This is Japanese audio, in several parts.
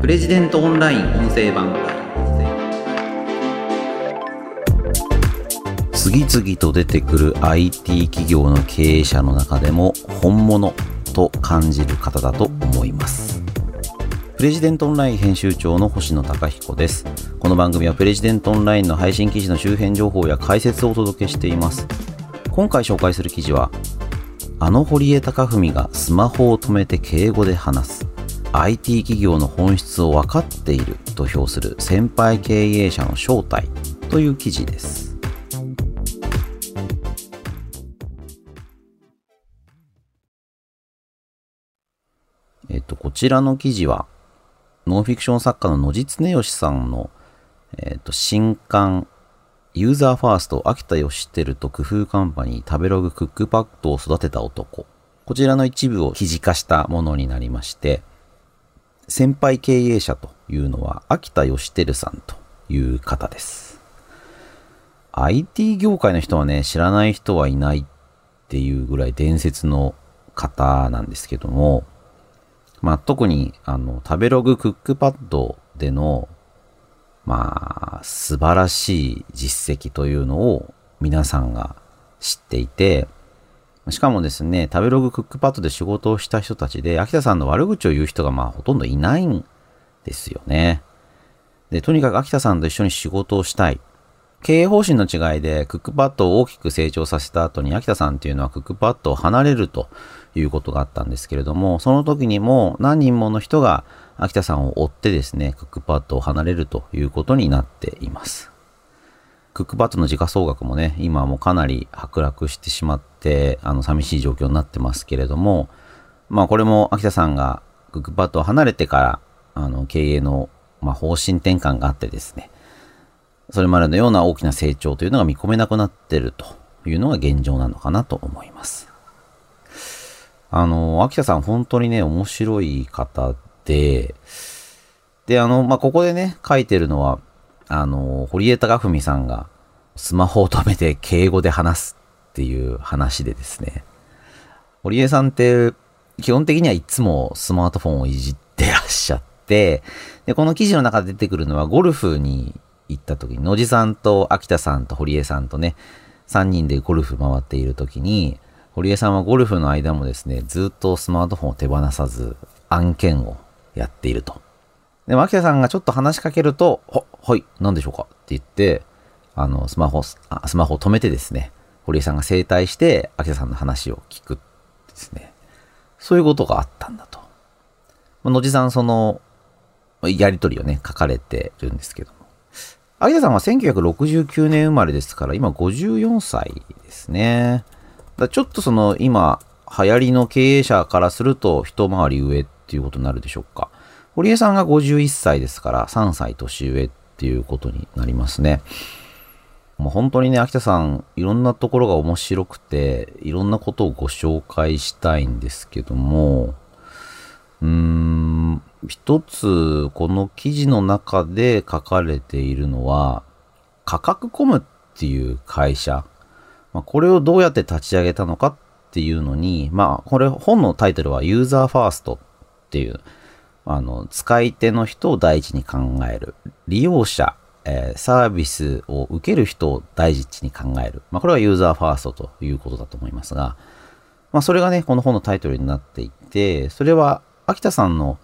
プレジデントオンライン音声版。次々と出てくる IT 企業の経営者の中でも本物と感じる方だと思います。プレジデントオンライン編集長の星野貴彦です。この番組はプレジデントオンラインの配信記事の周辺情報や解説をお届けしています。今回紹介する記事はあの堀江貴文がスマホを止めて敬語で話す。IT 企業の本質を分かっていると評する先輩経営者の正体という記事ですえっと、こちらの記事は、ノンフィクション作家の野地恒義さんの、えっと、新刊、ユーザーファースト、秋田義輝と工夫カンパニー、食べログクックパッドを育てた男。こちらの一部を記事化したものになりまして、先輩経営者というのは秋田義輝さんという方です。IT 業界の人はね、知らない人はいないっていうぐらい伝説の方なんですけども、まあ、特に、あの、食べログクックパッドでの、まあ、素晴らしい実績というのを皆さんが知っていて、しかもですね、食べログクックパッドで仕事をした人たちで、秋田さんの悪口を言う人がまあほとんどいないんですよね。で、とにかく秋田さんと一緒に仕事をしたい。経営方針の違いでクックパッドを大きく成長させた後に秋田さんっていうのはクックパッドを離れるということがあったんですけれども、その時にも何人もの人が秋田さんを追ってですね、クックパッドを離れるということになっています。クックパッドの時価総額もね、今もかなり剥落してしまって、あの、寂しい状況になってますけれども、まあこれも秋田さんがクックパッドを離れてから、あの、経営の、まあ、方針転換があってですね、それまでのような大きな成長というのが見込めなくなってるというのが現状なのかなと思います。あの、秋田さん本当にね、面白い方で、で、あの、まあ、ここでね、書いてるのは、あの、堀江貴文さんがスマホを止めて敬語で話すっていう話でですね、堀江さんって基本的にはいつもスマートフォンをいじってらっしゃって、で、この記事の中で出てくるのはゴルフに行った時に、野地さんと秋田さんと堀江さんとね、3人でゴルフ回っている時に、堀江さんはゴルフの間もですね、ずっとスマートフォンを手放さず案件をやっていると。でも、秋田さんがちょっと話しかけると、は、はい、何でしょうか？って言って、あの、スマホ、スマホを止めてですね、堀江さんが整体して、秋田さんの話を聞くですね。そういうことがあったんだと。まあ、野地さん、その、やりとりをね、書かれてるんですけども。秋田さんは1969年生まれですから、今54歳ですね。だちょっとその、今、流行りの経営者からすると、一回り上っていうことになるでしょうか？堀江さんが51歳ですから、3歳年上っていうことになりますね。もう本当にね、秋田さん、いろんなところが面白くて、いろんなことをご紹介したいんですけども、うーん、一つ、この記事の中で書かれているのは、価格コムっていう会社、まあ、これをどうやって立ち上げたのかっていうのに、まあ、これ本のタイトルはユーザーファーストっていう、あの、使い手の人を第一に考える。利用者、えー、サービスを受ける人を第一に考える。まあ、これはユーザーファーストということだと思いますが、まあ、それがね、この本のタイトルになっていて、それは、秋田さんの、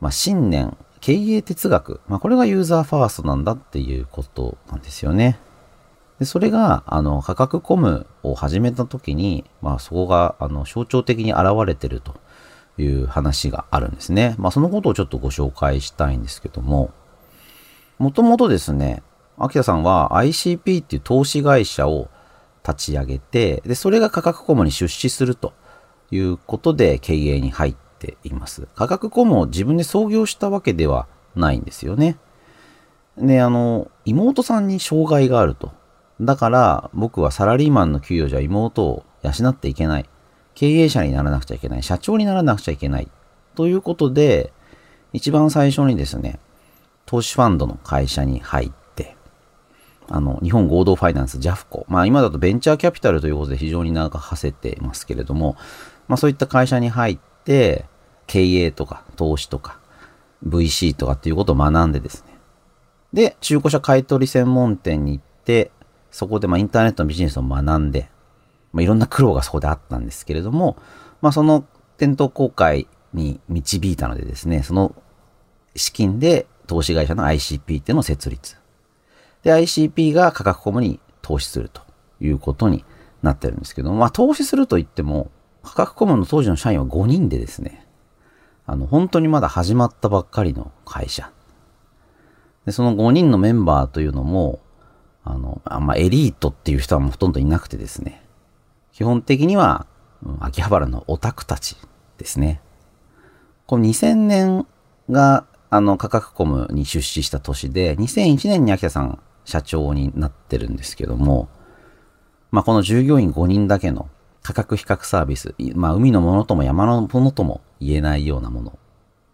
まあ、信念、経営哲学、まあ、これがユーザーファーストなんだっていうことなんですよね。でそれが、あの、価格コムを始めた時に、まあ、そこが、あの、象徴的に現れてるという話があるんですね。まあ、そのことをちょっとご紹介したいんですけども、もともとですね、秋田さんは ICP っていう投資会社を立ち上げて、で、それが価格コムに出資するということで経営に入っています。価格コムを自分で創業したわけではないんですよね。で、あの、妹さんに障害があると。だから僕はサラリーマンの給与じゃ妹を養っていけない。経営者にならなくちゃいけない。社長にならなくちゃいけない。ということで、一番最初にですね、投資ファンドの会社に入って、あの、日本合同ファイナンス JAFCO。まあ今だとベンチャーキャピタルということで非常に長く馳せてますけれども、まあそういった会社に入って、経営とか投資とか、VC とかっていうことを学んでですね。で、中古車買取専門店に行って、そこでまあインターネットのビジネスを学んで、まあ、いろんな苦労がそこであったんですけれども、まあその店頭公開に導いたのでですね、その資金で投資会社の ICP っていうのを設立。で、ICP が価格コムに投資するということになってるんですけども、まあ投資すると言っても、価格コムの当時の社員は5人でですね、あの、本当にまだ始まったばっかりの会社。で、その5人のメンバーというのも、あの、あんまエリートっていう人はもうほとんどいなくてですね、基本的には、秋葉原のオタクたちですね。この2000年が、あの、価格コムに出資した年で、2001年に秋田さん社長になってるんですけども、まあ、この従業員5人だけの価格比較サービス、まあ、海のものとも山のものとも言えないようなもの。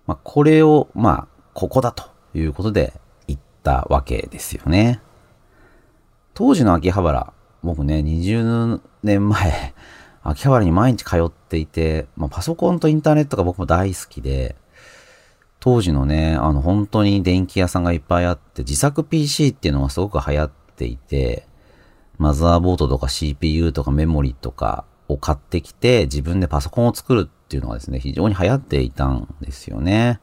まあ、これを、まあ、ここだということで言ったわけですよね。当時の秋葉原、僕ね、20年前、秋葉原に毎日通っていて、まあ、パソコンとインターネットが僕も大好きで、当時のね、あの本当に電気屋さんがいっぱいあって、自作 PC っていうのがすごく流行っていて、マザーボードとか CPU とかメモリとかを買ってきて、自分でパソコンを作るっていうのがですね、非常に流行っていたんですよね。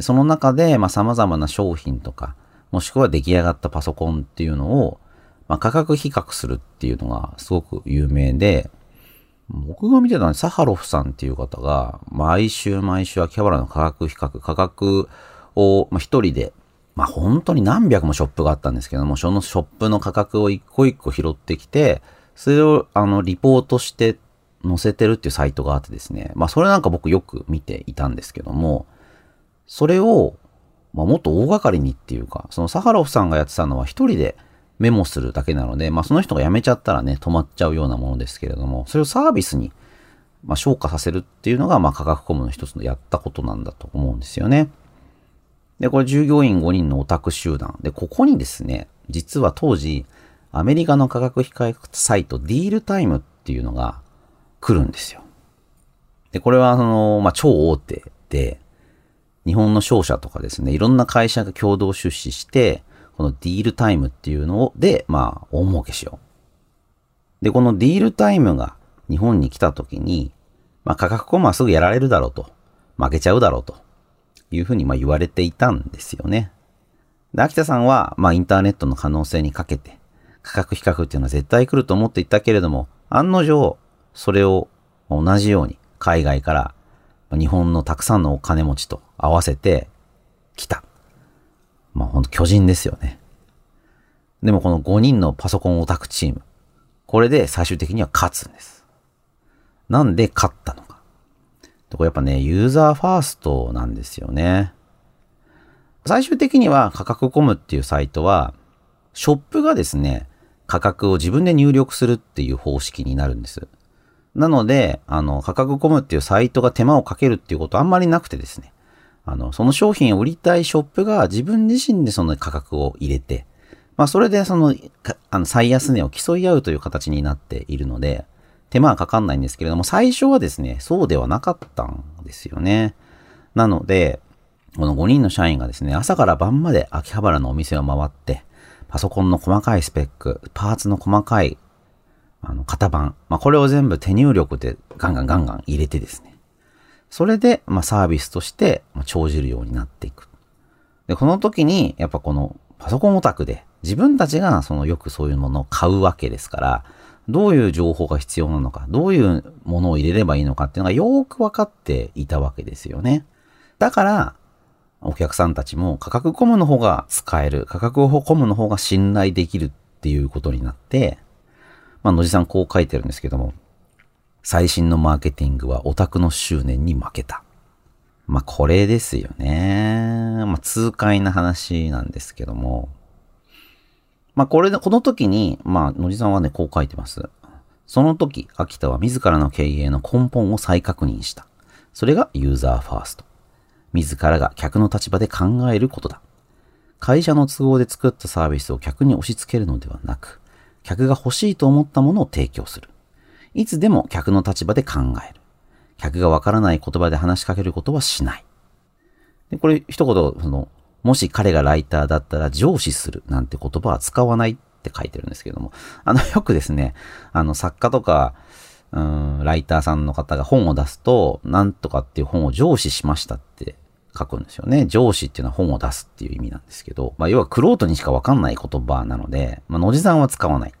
その中で、まあ、様々な商品とか、もしくは出来上がったパソコンっていうのを、まあ、価格比較するっていうのがすごく有名で、僕が見てたのはサハロフさんっていう方が、毎週毎週秋葉原の価格比較、価格を、まあ、一人で、まあ、本当に何百もショップがあったんですけども、そのショップの価格を一個一個拾ってきて、それを、あの、リポートして載せてるっていうサイトがあってですね。まあ、それなんか僕よく見ていたんですけども、それを、まあ、もっと大掛かりにっていうか、そのサハロフさんがやってたのは一人でメモするだけなので、まあ、その人が辞めちゃったらね、止まっちゃうようなものですけれども、それをサービスに、まあ、消化させるっていうのが、まあ、価格コムの一つのやったことなんだと思うんですよね。で、これ従業員5人のオタク集団。で、ここにですね、実は当時、アメリカの価格比較サイト、ディールタイムっていうのが来るんですよ。で、これは、その、まあ、超大手で、日本の商社とかですね、いろんな会社が共同出資して、このディールタイムっていうのを、で、まあ、大儲けしよう。で、このディールタイムが日本に来た時に、まあ、価格コマはすぐやられるだろうと。負けちゃうだろうと。いうふうにまあ言われていたんですよね。で、秋田さんは、まあ、インターネットの可能性にかけて、価格比較っていうのは絶対来ると思っていたけれども、案の定、それを同じように海外から日本のたくさんのお金持ちと合わせて来た。まあほんと巨人ですよね。でもこの5人のパソコンオタクチーム、これで最終的には勝つんです。なんで勝ったのか。とこやっぱね、ユーザーファーストなんですよね。最終的には価格コムっていうサイトは、ショップがですね、価格を自分で入力するっていう方式になるんです。なので、あの、価格コムっていうサイトが手間をかけるっていうことあんまりなくてですね。あの、その商品を売りたいショップが自分自身でその価格を入れて、まあそれでその、あの最安値を競い合うという形になっているので、手間はかかんないんですけれども、最初はですね、そうではなかったんですよね。なので、この5人の社員がですね、朝から晩まで秋葉原のお店を回って、パソコンの細かいスペック、パーツの細かい、あの、型番、まあ、これを全部手入力でガンガンガンガン入れてですね、それで、まあ、サービスとして、まあ、長じるようになっていく。で、この時に、やっぱこのパソコンオタクで、自分たちがそのよくそういうものを買うわけですから、どういう情報が必要なのか、どういうものを入れればいいのかっていうのがよく分かっていたわけですよね。だから、お客さんたちも価格コムの方が使える、価格をコムの方が信頼できるっていうことになって、まあ、野地さんこう書いてるんですけども、最新のマーケティングはオタクの執念に負けた。まあ、これですよね。まあ、痛快な話なんですけども。まあ、これで、この時に、まあ、野地さんはね、こう書いてます。その時、秋田は自らの経営の根本を再確認した。それがユーザーファースト。自らが客の立場で考えることだ。会社の都合で作ったサービスを客に押し付けるのではなく、客が欲しいと思ったものを提供する。いつでも客の立場で考える。客がわからない言葉で話しかけることはしない。で、これ一言、その、もし彼がライターだったら上司するなんて言葉は使わないって書いてるんですけども、あの、よくですね、あの、作家とか、うん、ライターさんの方が本を出すと、なんとかっていう本を上司しましたって書くんですよね。上司っていうのは本を出すっていう意味なんですけど、まあ、要はクロートにしかわかんない言葉なので、まあ、野地さんは使わない。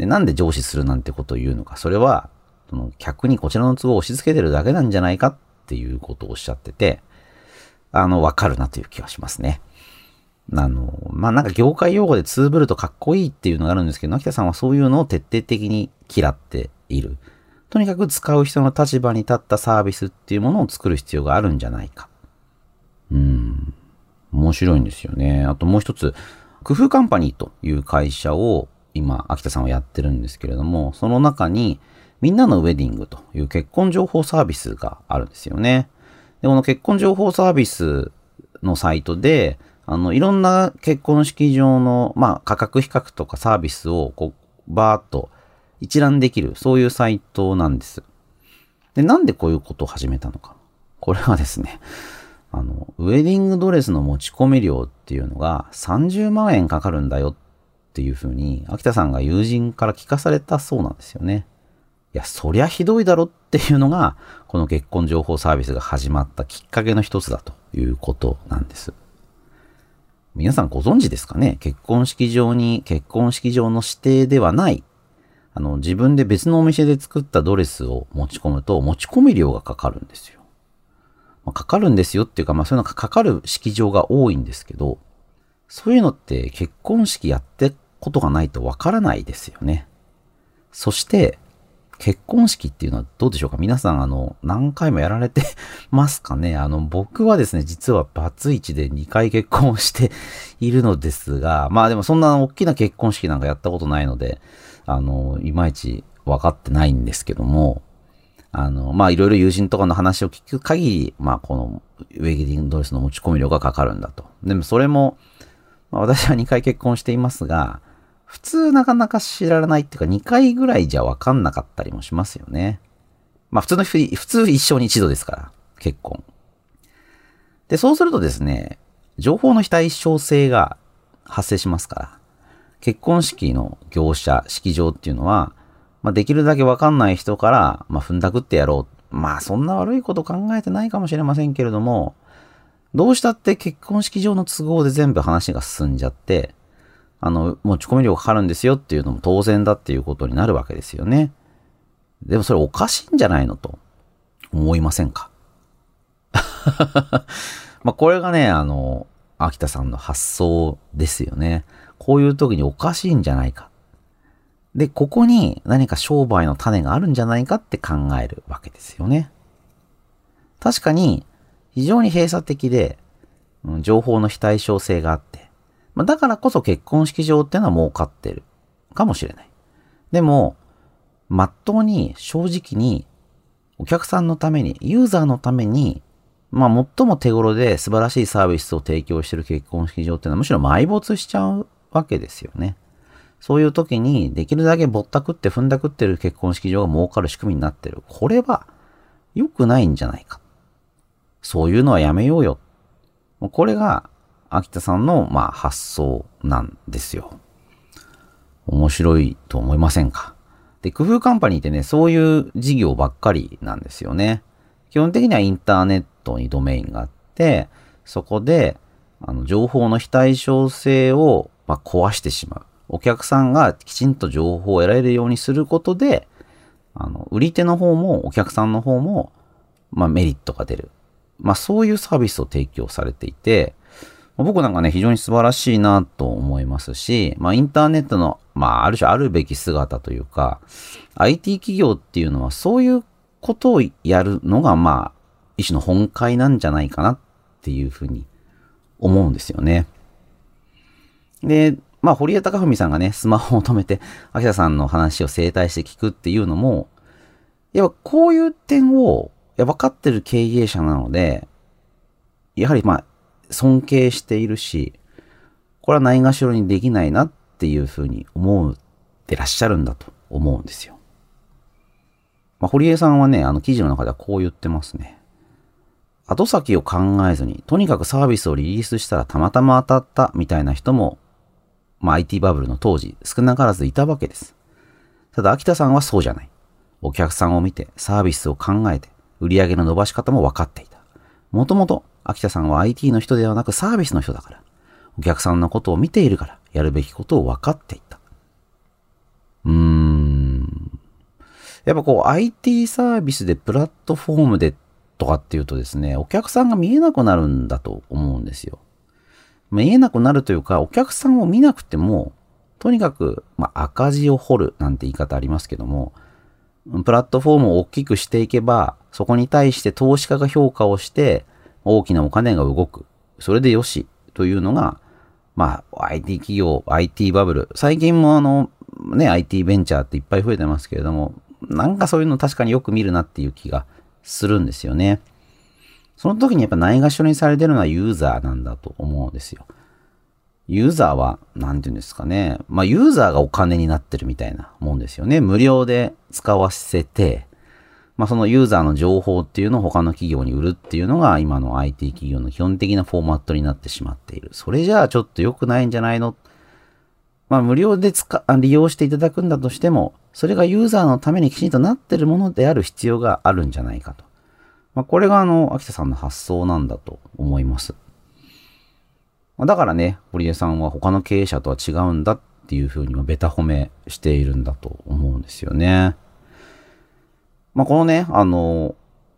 で、なんで上司するなんてことを言うのか。それは、その客にこちらの都合を押し付けてるだけなんじゃないかっていうことをおっしゃってて、あの、わかるなという気がしますね。あの、まあ、なんか業界用語でツーブルとかっこいいっていうのがあるんですけど、秋田さんはそういうのを徹底的に嫌っている。とにかく使う人の立場に立ったサービスっていうものを作る必要があるんじゃないか。うん。面白いんですよね。あともう一つ、工夫カンパニーという会社を今、秋田さんはやってるんですけれども、その中に、みんなのウェディングという結婚情報サービスがあるんですよね。で、この結婚情報サービスのサイトで、あの、いろんな結婚式場の、まあ、価格比較とかサービスを、こう、バーっと一覧できる、そういうサイトなんです。で、なんでこういうことを始めたのか。これはですね、あの、ウェディングドレスの持ち込み料っていうのが30万円かかるんだよっていうふうに、秋田さんが友人から聞かされたそうなんですよね。いや、そりゃひどいだろっていうのが、この結婚情報サービスが始まったきっかけの一つだということなんです。皆さんご存知ですかね？結婚式場に結婚式場の指定ではない、あの、自分で別のお店で作ったドレスを持ち込むと持ち込み料がかかるんですよ。まあ、かかるんですよっていうか、まあそういうのがかかる式場が多いんですけど、そういうのって結婚式やってことがないとわからないですよね。そして、結婚式っていうのはどうでしょうか？皆さん、あの、何回もやられてますかね？あの、僕はですね、実はバツイチで2回結婚しているのですが、まあでもそんな大きな結婚式なんかやったことないので、あの、いまいち分かってないんですけども、あの、まあいろいろ友人とかの話を聞く限り、まあこのウェディングドレスの持ち込み料がかかるんだと。でもそれも、まあ、私は2回結婚していますが、普通なかなか知らないっていうか2回ぐらいじゃわかんなかったりもしますよね。まあ普通の普通一生に一度ですから、結婚。で、そうするとですね、情報の非対称性が発生しますから、結婚式の業者、式場っていうのは、まあできるだけわかんない人から、まあ踏んだくってやろう。まあそんな悪いこと考えてないかもしれませんけれども、どうしたって結婚式場の都合で全部話が進んじゃって、あの、持ち込み料かかるんですよっていうのも当然だっていうことになるわけですよね。でもそれおかしいんじゃないのと思いませんか？まあこれがね、あの、秋田さんの発想ですよね。こういう時におかしいんじゃないか。で、ここに何か商売の種があるんじゃないかって考えるわけですよね。確かに、非常に閉鎖的で、情報の非対称性があって、まあ、だからこそ結婚式場ってのは儲かってるかもしれない。でも、まっとうに正直にお客さんのために、ユーザーのために、まあ最も手頃で素晴らしいサービスを提供してる結婚式場っていうのはむしろ埋没しちゃうわけですよね。そういう時にできるだけぼったくって踏んだくってる結婚式場が儲かる仕組みになってる。これは良くないんじゃないか。そういうのはやめようよ。これが秋田さんの、まあ、発想なんですよ。面白いと思いませんか？で、工夫カンパニーってね、そういう事業ばっかりなんですよね。基本的にはインターネットにドメインがあって、そこで、あの、情報の非対称性を、まあ、壊してしまう。お客さんがきちんと情報を得られるようにすることで、あの、売り手の方もお客さんの方も、まあ、メリットが出る。まあ、そういうサービスを提供されていて、僕なんかね、非常に素晴らしいなと思いますし、まあ、インターネットの、まあ、ある種あるべき姿というか、IT 企業っていうのはそういうことをやるのが、まあ、一種の本会なんじゃないかなっていうふうに思うんですよね。で、まあ、堀江貴文さんがね、スマホを止めて、秋田さんの話を整体して聞くっていうのも、やっぱこういう点を、や分かってる経営者なので、やはりまあ、尊敬しているし、これはないがしろにできないなっていうふうに思ってらっしゃるんだと思うんですよ。まあ、堀江さんはね、あの記事の中ではこう言ってますね。後先を考えずに、とにかくサービスをリリースしたらたまたま当たったみたいな人も、まあ IT バブルの当時少なからずいたわけです。ただ秋田さんはそうじゃない。お客さんを見てサービスを考えて売り上げの伸ばし方も分かっていた。もともと秋田さんは IT の人ではなくサービスの人だから、お客さんのことを見ているからやるべきことを分かっていた。うーん。やっぱこう IT サービスでプラットフォームでとかっていうとですね、お客さんが見えなくなるんだと思うんですよ。見えなくなるというか、お客さんを見なくても、とにかく、まあ、赤字を掘るなんて言い方ありますけども、プラットフォームを大きくしていけば、そこに対して投資家が評価をして、大きなお金が動く。それでよし。というのが、まあ、IT 企業、IT バブル。最近もあの、ね、IT ベンチャーっていっぱい増えてますけれども、なんかそういうの確かによく見るなっていう気がするんですよね。その時にやっぱないがしろにされてるのはユーザーなんだと思うんですよ。ユーザーは、なんて言うんですかね。まあ、ユーザーがお金になってるみたいなもんですよね。無料で使わせて、まあ、そのユーザーの情報っていうのを他の企業に売るっていうのが今の IT 企業の基本的なフォーマットになってしまっている。それじゃあちょっと良くないんじゃないの？まあ、無料で使、利用していただくんだとしても、それがユーザーのためにきちんとなってるものである必要があるんじゃないかと。まあ、これがあの、秋田さんの発想なんだと思います。まだからね、堀江さんは他の経営者とは違うんだっていうふうにベタ褒めしているんだと思うんですよね。まあ、このね、あの、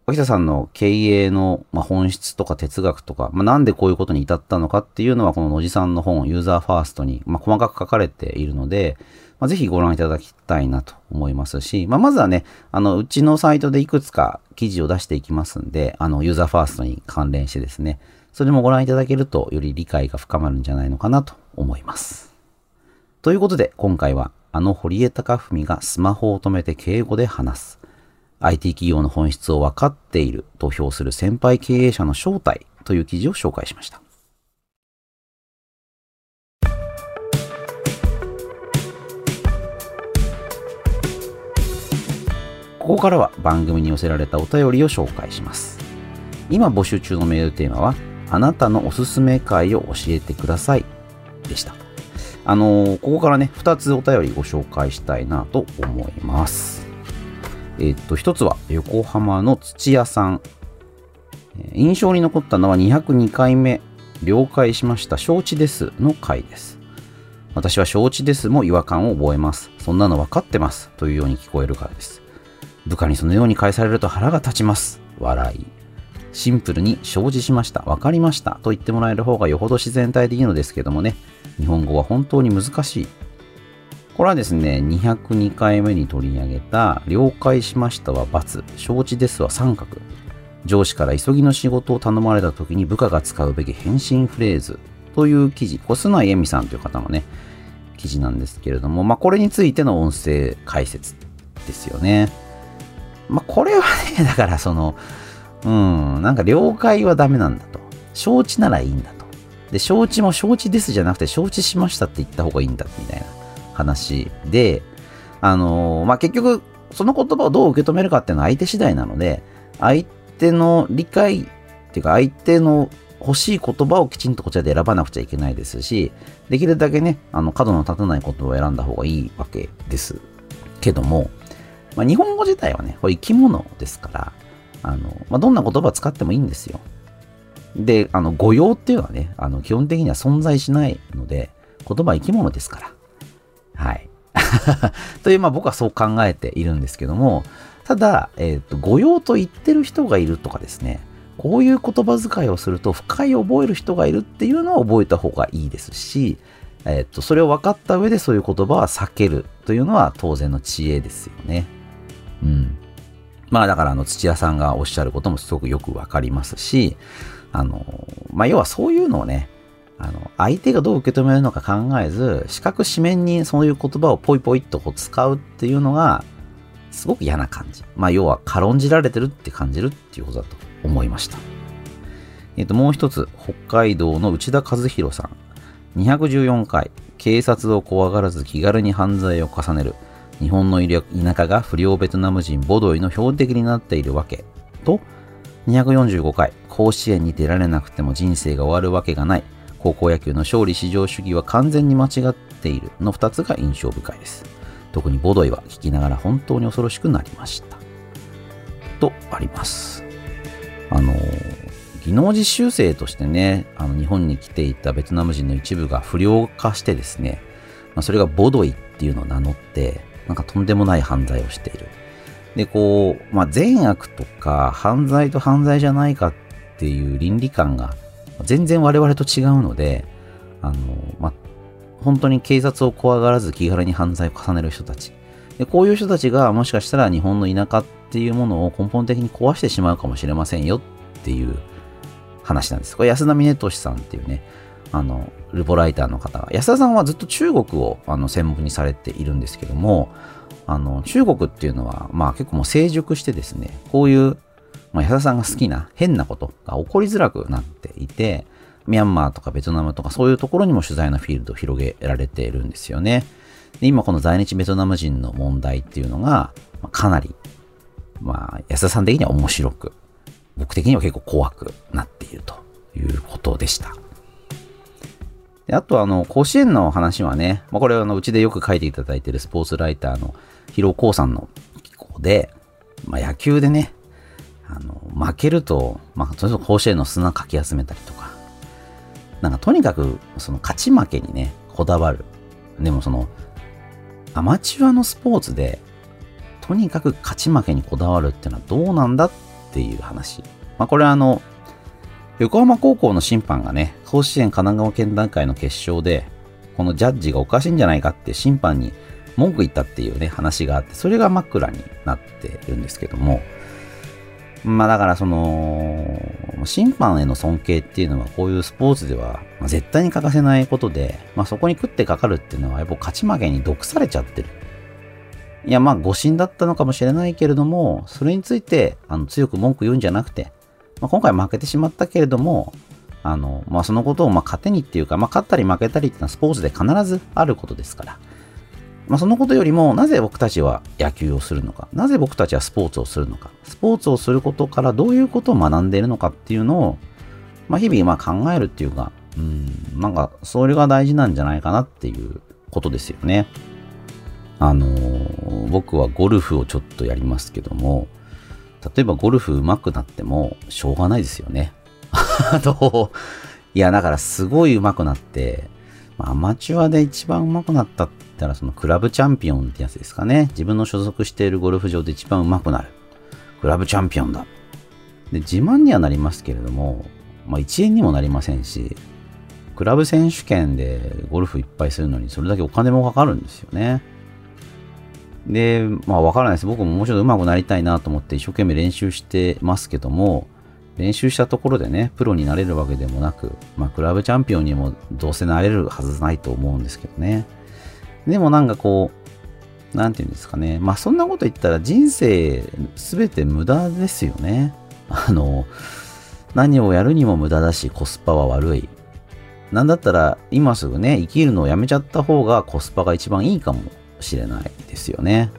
秋田さんの経営の、ま本質とか哲学とか、まあ、なんでこういうことに至ったのかっていうのは、この野地さんの本、ユーザーファーストに、ま細かく書かれているので、まあ、ぜひご覧いただきたいなと思いますし、まあ、まずはね、あの、うちのサイトでいくつか記事を出していきますんで、あの、ユーザーファーストに関連してですね、それもご覧いただけると、より理解が深まるんじゃないのかなと思います。ということで、今回は、あの堀江貴文がスマホを止めて敬語で話す。IT 企業の本質を分かっていると評する先輩経営者の正体という記事を紹介しました。ここからは番組に寄せられたお便りを紹介します。今募集中のメールテーマは、あなたのおすすめ会を教えてくださいでした。あのー、ここからね、2つお便りご紹介したいなと思います。えっと、一つは横浜の土屋さん。印象に残ったのは202回目、了解しました、承知ですの回です。私は承知ですも違和感を覚えます。そんなの分かってます。というように聞こえるからです。部下にそのように返されると腹が立ちます。笑い。シンプルに承知しました。分かりました。と言ってもらえる方がよほど自然体でいいのですけどもね。日本語は本当に難しい。これはですね、202回目に取り上げた、了解しましたは×、承知ですは三角。上司から急ぎの仕事を頼まれた時に部下が使うべき返信フレーズという記事、小砂恵美さんという方のね、記事なんですけれども、まあ、これについての音声解説ですよね。まあ、これはね、だからその、うん、なんか了解はダメなんだと。承知ならいいんだと。で、承知も承知ですじゃなくて、承知しましたって言った方がいいんだ、みたいな。話で、あのー、まあ、結局、その言葉をどう受け止めるかっていうのは相手次第なので、相手の理解っていうか、相手の欲しい言葉をきちんとこちらで選ばなくちゃいけないですし、できるだけね、あの、角の立たない言葉を選んだ方がいいわけですけども、まあ、日本語自体はね、これ生き物ですから、あの、まあ、どんな言葉を使ってもいいんですよ。で、あの、語用っていうのはね、あの、基本的には存在しないので、言葉は生き物ですから。はい。という、まあ僕はそう考えているんですけども、ただ、えっ、ー、と、御用と言ってる人がいるとかですね、こういう言葉遣いをすると深い覚える人がいるっていうのは覚えた方がいいですし、えっ、ー、と、それを分かった上でそういう言葉は避けるというのは当然の知恵ですよね。うん。まあだからあの土屋さんがおっしゃることもすごくよくわかりますし、あの、まあ要はそういうのをね、あの、相手がどう受け止めるのか考えず、四角四面にそういう言葉をポイポイっとこう使うっていうのが、すごく嫌な感じ。まあ、要は軽んじられてるって感じるっていうことだと思いました。えっ、と、もう一つ、北海道の内田和弘さん。214回、警察を怖がらず気軽に犯罪を重ねる。日本の田舎が不良ベトナム人ボドイの標的になっているわけ。と、245回、甲子園に出られなくても人生が終わるわけがない。高校野球の勝利至上主義は完全に間違っているの2つが印象深いです。特にボドイは聞きながら本当に恐ろしくなりました。とあります。あの、技能実習生としてね、あの日本に来ていたベトナム人の一部が不良化してですね、まあ、それがボドイっていうのを名乗って、なんかとんでもない犯罪をしている。で、こう、まあ、善悪とか犯罪と犯罪じゃないかっていう倫理観が全然我々と違うので、あの、ま、本当に警察を怖がらず気軽に犯罪を重ねる人たち。でこういう人たちがもしかしたら日本の田舎っていうものを根本的に壊してしまうかもしれませんよっていう話なんです。これ安田峰俊さんっていうね、あの、ルポライターの方が、安田さんはずっと中国をあの専門にされているんですけども、あの、中国っていうのは、まあ結構もう成熟してですね、こういう、まあ、安田さんが好きな変なことが起こりづらくなっていて、ミャンマーとかベトナムとかそういうところにも取材のフィールドを広げられているんですよね。で今この在日ベトナム人の問題っていうのが、かなり、まあ、安田さん的には面白く、僕的には結構怖くなっているということでした。であと、あの、甲子園の話はね、まあ、これはあのうちでよく書いていただいているスポーツライターのヒロコウさんの機構で、まあ、野球でね、あの、負けると、まあ、とにかく甲子園の砂かき集めたりとか、なんかとにかく、その勝ち負けにね、こだわる。でもその、アマチュアのスポーツで、とにかく勝ち負けにこだわるっていうのはどうなんだっていう話。まあ、これはあの、横浜高校の審判がね、甲子園神奈川県大会の決勝で、このジャッジがおかしいんじゃないかって審判に文句言ったっていうね、話があって、それが枕になってるんですけども、まあだからその、審判への尊敬っていうのはこういうスポーツでは絶対に欠かせないことで、まあそこに食ってかかるっていうのはやっぱ勝ち負けに毒されちゃってる。いやまあ誤審だったのかもしれないけれども、それについてあの強く文句言うんじゃなくて、まあ、今回負けてしまったけれども、あの、まあ、そのことをまあ糧にっていうか、まあ、勝ったり負けたりっていうのはスポーツで必ずあることですから、まあ、そのことよりも、なぜ僕たちは野球をするのか、なぜ僕たちはスポーツをするのか、スポーツをすることからどういうことを学んでいるのかっていうのを、まあ、日々まあ考えるっていうか、うん、なんか、それが大事なんじゃないかなっていうことですよね。あのー、僕はゴルフをちょっとやりますけども、例えばゴルフ上手くなってもしょうがないですよね。あの、いや、だからすごい上手くなって、アマチュアで一番上手くなったってったら、そのクラブチャンピオンってやつですかね。自分の所属しているゴルフ場で一番上手くなる。クラブチャンピオンだ。で、自慢にはなりますけれども、まあ1円にもなりませんし、クラブ選手権でゴルフいっぱいするのにそれだけお金もかかるんですよね。で、まあわからないです。僕ももうちょっと上手くなりたいなと思って一生懸命練習してますけども、練習したところでね、プロになれるわけでもなく、まあクラブチャンピオンにもどうせなれるはずないと思うんですけどね。でもなんかこう、なんていうんですかね。まあそんなこと言ったら人生すべて無駄ですよね。あの、何をやるにも無駄だしコスパは悪い。なんだったら今すぐね、生きるのをやめちゃった方がコスパが一番いいかもしれないですよね。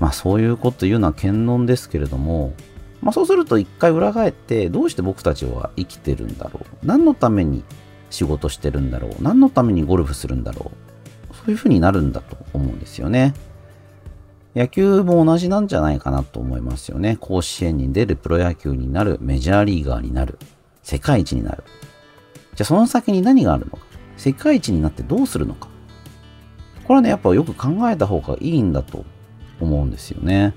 まあそういうこと言うのは堅論ですけれども、まあそうすると一回裏返ってどうして僕たちは生きてるんだろう何のために仕事してるんだろう何のためにゴルフするんだろうそういうふうになるんだと思うんですよね。野球も同じなんじゃないかなと思いますよね。甲子園に出るプロ野球になる、メジャーリーガーになる、世界一になる。じゃあその先に何があるのか世界一になってどうするのかこれはね、やっぱよく考えた方がいいんだと思うんですよね。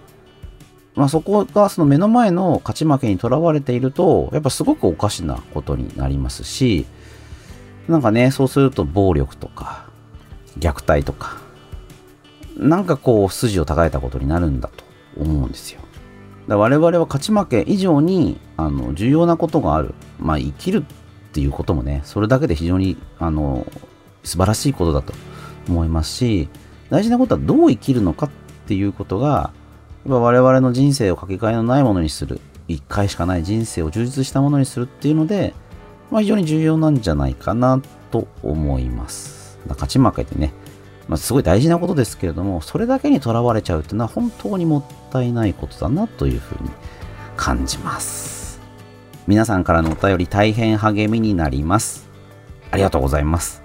まあそこがその目の前の勝ち負けにとらわれていると、やっぱすごくおかしなことになりますし、なんかね、そうすると暴力とか、虐待とか、なんかこう筋を高えたことになるんだと思うんですよ。だ我々は勝ち負け以上にあの重要なことがある。まあ生きるっていうこともね、それだけで非常にあの素晴らしいことだと思いますし、大事なことはどう生きるのかっていうことが、我々の人生をかけがえのないものにする、一回しかない人生を充実したものにするっていうので、まあ、非常に重要なんじゃないかなと思います。勝ち負けてね、まあ、すごい大事なことですけれども、それだけにとらわれちゃうっていうのは本当にもったいないことだなというふうに感じます。皆さんからのお便り大変励みになります。ありがとうございます。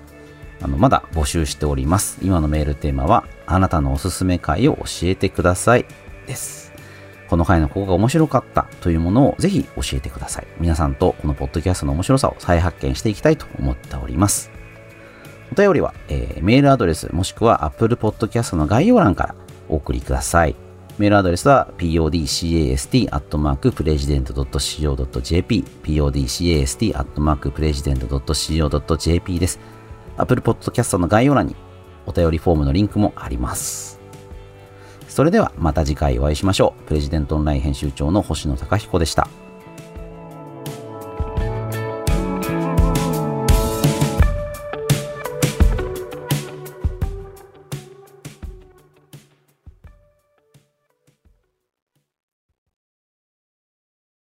あの、まだ募集しております。今のメールテーマは、あなたのおすすめ回を教えてください。です。この回のここが面白かったというものをぜひ教えてください。皆さんとこのポッドキャストの面白さを再発見していきたいと思っております。お便りは、えー、メールアドレスもしくは Apple Podcast の概要欄からお送りください。メールアドレスは podcast.president.co.jp podcast.president.co.jp です。Apple Podcast の概要欄にお便りフォームのリンクもあります。それではまた次回お会いしましょう。プレジデントオンライン編集長の星野貴彦でした。